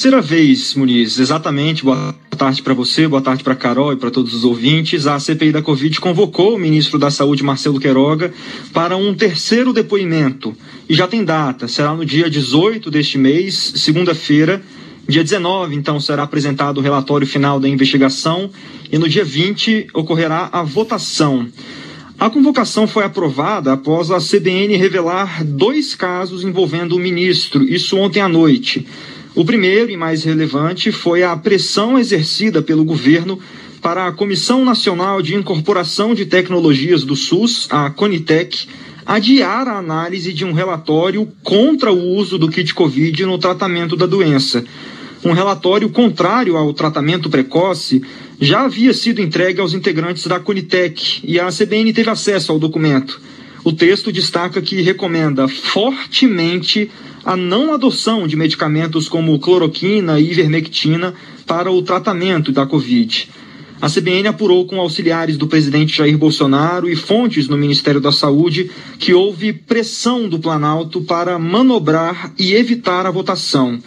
terceira vez, Muniz, exatamente. Boa tarde para você, boa tarde para Carol e para todos os ouvintes. A CPI da Covid convocou o ministro da Saúde, Marcelo Queiroga, para um terceiro depoimento. E já tem data, será no dia 18 deste mês, segunda-feira. Dia 19, então, será apresentado o relatório final da investigação e no dia 20 ocorrerá a votação. A convocação foi aprovada após a CBN revelar dois casos envolvendo o ministro, isso ontem à noite. O primeiro e mais relevante foi a pressão exercida pelo governo para a Comissão Nacional de Incorporação de Tecnologias do SUS, a Conitec, adiar a análise de um relatório contra o uso do kit Covid no tratamento da doença. Um relatório contrário ao tratamento precoce já havia sido entregue aos integrantes da Conitec e a CBN teve acesso ao documento. O texto destaca que recomenda fortemente a não adoção de medicamentos como cloroquina e ivermectina para o tratamento da Covid. A CBN apurou com auxiliares do presidente Jair Bolsonaro e fontes no Ministério da Saúde que houve pressão do Planalto para manobrar e evitar a votação.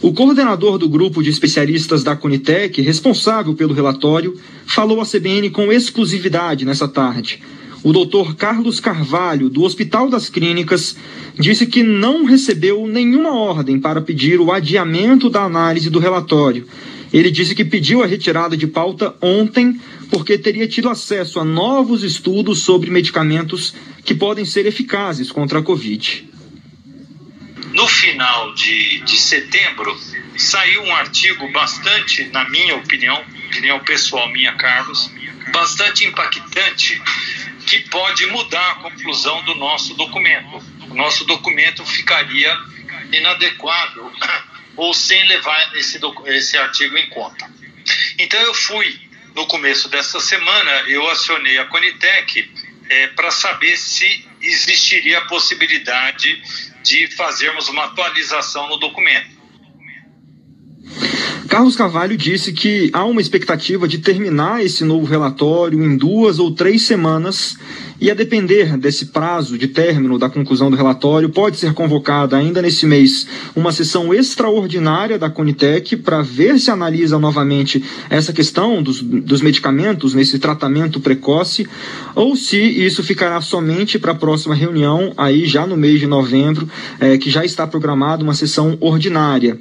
O coordenador do grupo de especialistas da Conitec, responsável pelo relatório, falou à CBN com exclusividade nessa tarde. O doutor Carlos Carvalho, do Hospital das Clínicas, disse que não recebeu nenhuma ordem para pedir o adiamento da análise do relatório. Ele disse que pediu a retirada de pauta ontem porque teria tido acesso a novos estudos sobre medicamentos que podem ser eficazes contra a Covid. No final de, de setembro, saiu um artigo bastante, na minha opinião, opinião pessoal minha, Carlos, bastante impactante que pode mudar a conclusão do nosso documento. O nosso documento ficaria inadequado ou sem levar esse, esse artigo em conta. Então eu fui, no começo dessa semana, eu acionei a Conitec é, para saber se existiria a possibilidade de fazermos uma atualização no documento. Carlos Carvalho disse que há uma expectativa de terminar esse novo relatório em duas ou três semanas e a depender desse prazo de término da conclusão do relatório, pode ser convocada ainda nesse mês uma sessão extraordinária da Conitec para ver se analisa novamente essa questão dos, dos medicamentos nesse tratamento precoce ou se isso ficará somente para a próxima reunião, aí já no mês de novembro, é, que já está programada uma sessão ordinária.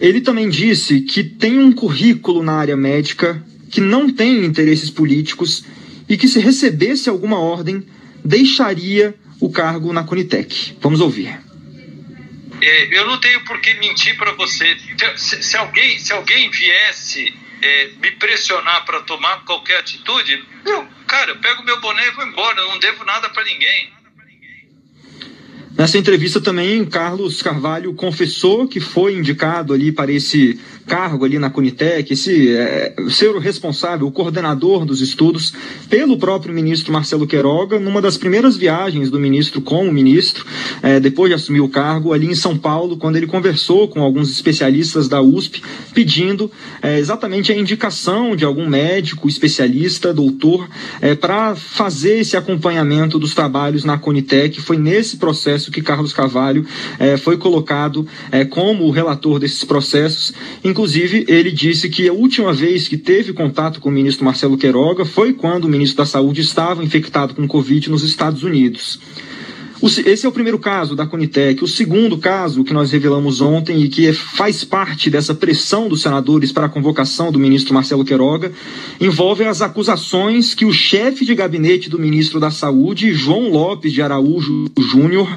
Ele também disse que tem um currículo na área médica que não tem interesses políticos e que, se recebesse alguma ordem, deixaria o cargo na Conitec. Vamos ouvir. É, eu não tenho por que mentir para você. Se, se, alguém, se alguém viesse é, me pressionar para tomar qualquer atitude, eu, cara, eu pego meu boné e vou embora. Eu não devo nada para ninguém. Nessa entrevista também, Carlos Carvalho confessou que foi indicado ali para esse cargo ali na Conitec, esse é, ser o responsável, o coordenador dos estudos, pelo próprio ministro Marcelo Queiroga, numa das primeiras viagens do ministro com o ministro, é, depois de assumir o cargo, ali em São Paulo, quando ele conversou com alguns especialistas da USP, pedindo é, exatamente a indicação de algum médico, especialista, doutor, é, para fazer esse acompanhamento dos trabalhos na Conitec. Foi nesse processo que Carlos Carvalho é, foi colocado é, como o relator desses processos, Inclusive, ele disse que a última vez que teve contato com o ministro Marcelo Queiroga foi quando o ministro da Saúde estava infectado com Covid nos Estados Unidos. Esse é o primeiro caso da Conitec. O segundo caso que nós revelamos ontem e que faz parte dessa pressão dos senadores para a convocação do ministro Marcelo Queiroga envolve as acusações que o chefe de gabinete do ministro da Saúde, João Lopes de Araújo Júnior,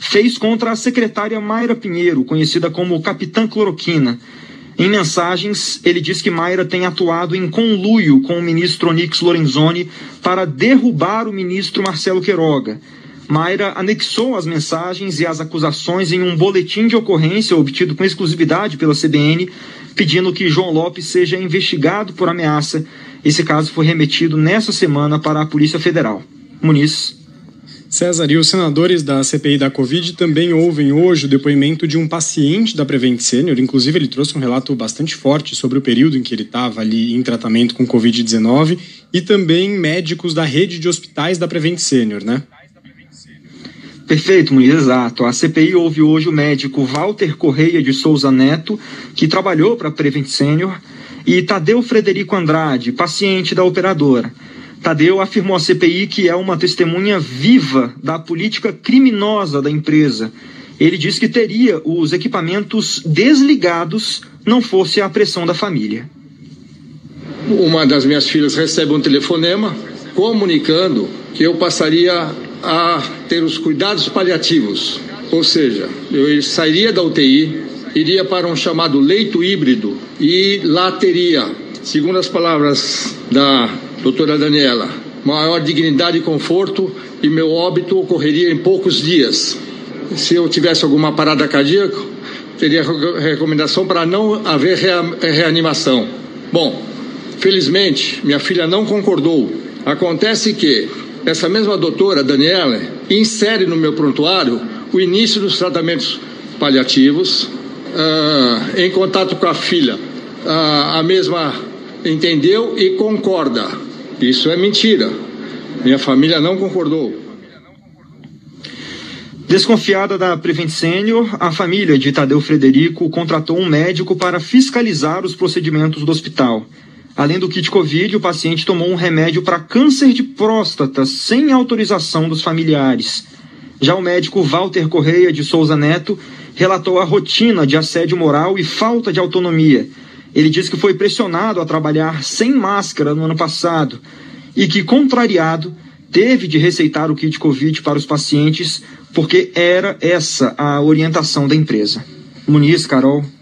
fez contra a secretária Mayra Pinheiro, conhecida como Capitã Cloroquina em mensagens, ele diz que Mayra tem atuado em conluio com o ministro Onix Lorenzoni para derrubar o ministro Marcelo Queiroga. Mayra anexou as mensagens e as acusações em um boletim de ocorrência obtido com exclusividade pela CBN, pedindo que João Lopes seja investigado por ameaça. Esse caso foi remetido nessa semana para a Polícia Federal. Muniz. César, e os senadores da CPI da Covid também ouvem hoje o depoimento de um paciente da Prevent Senior. Inclusive, ele trouxe um relato bastante forte sobre o período em que ele estava ali em tratamento com Covid-19 e também médicos da rede de hospitais da Prevent Senior, né? Perfeito, Muniz, exato. A CPI ouve hoje o médico Walter Correia de Souza Neto, que trabalhou para a Prevent Senior, e Tadeu Frederico Andrade, paciente da operadora. Tadeu afirmou à CPI que é uma testemunha viva da política criminosa da empresa. Ele disse que teria os equipamentos desligados não fosse a pressão da família. Uma das minhas filhas recebe um telefonema comunicando que eu passaria a ter os cuidados paliativos, ou seja, eu sairia da UTI, iria para um chamado leito híbrido e lá teria, segundo as palavras da doutora Daniela, maior dignidade e conforto e meu óbito ocorreria em poucos dias. Se eu tivesse alguma parada cardíaca, teria recomendação para não haver reanimação. Bom, felizmente minha filha não concordou. Acontece que essa mesma doutora, Daniela, insere no meu prontuário o início dos tratamentos paliativos, uh, em contato com a filha. Uh, a mesma entendeu e concorda. Isso é mentira. Minha família não concordou. Desconfiada da Prevent Senior, a família de Tadeu Frederico contratou um médico para fiscalizar os procedimentos do hospital. Além do kit Covid, o paciente tomou um remédio para câncer de próstata sem autorização dos familiares. Já o médico Walter Correia de Souza Neto relatou a rotina de assédio moral e falta de autonomia. Ele disse que foi pressionado a trabalhar sem máscara no ano passado e que, contrariado, teve de receitar o kit Covid para os pacientes porque era essa a orientação da empresa. Muniz, Carol.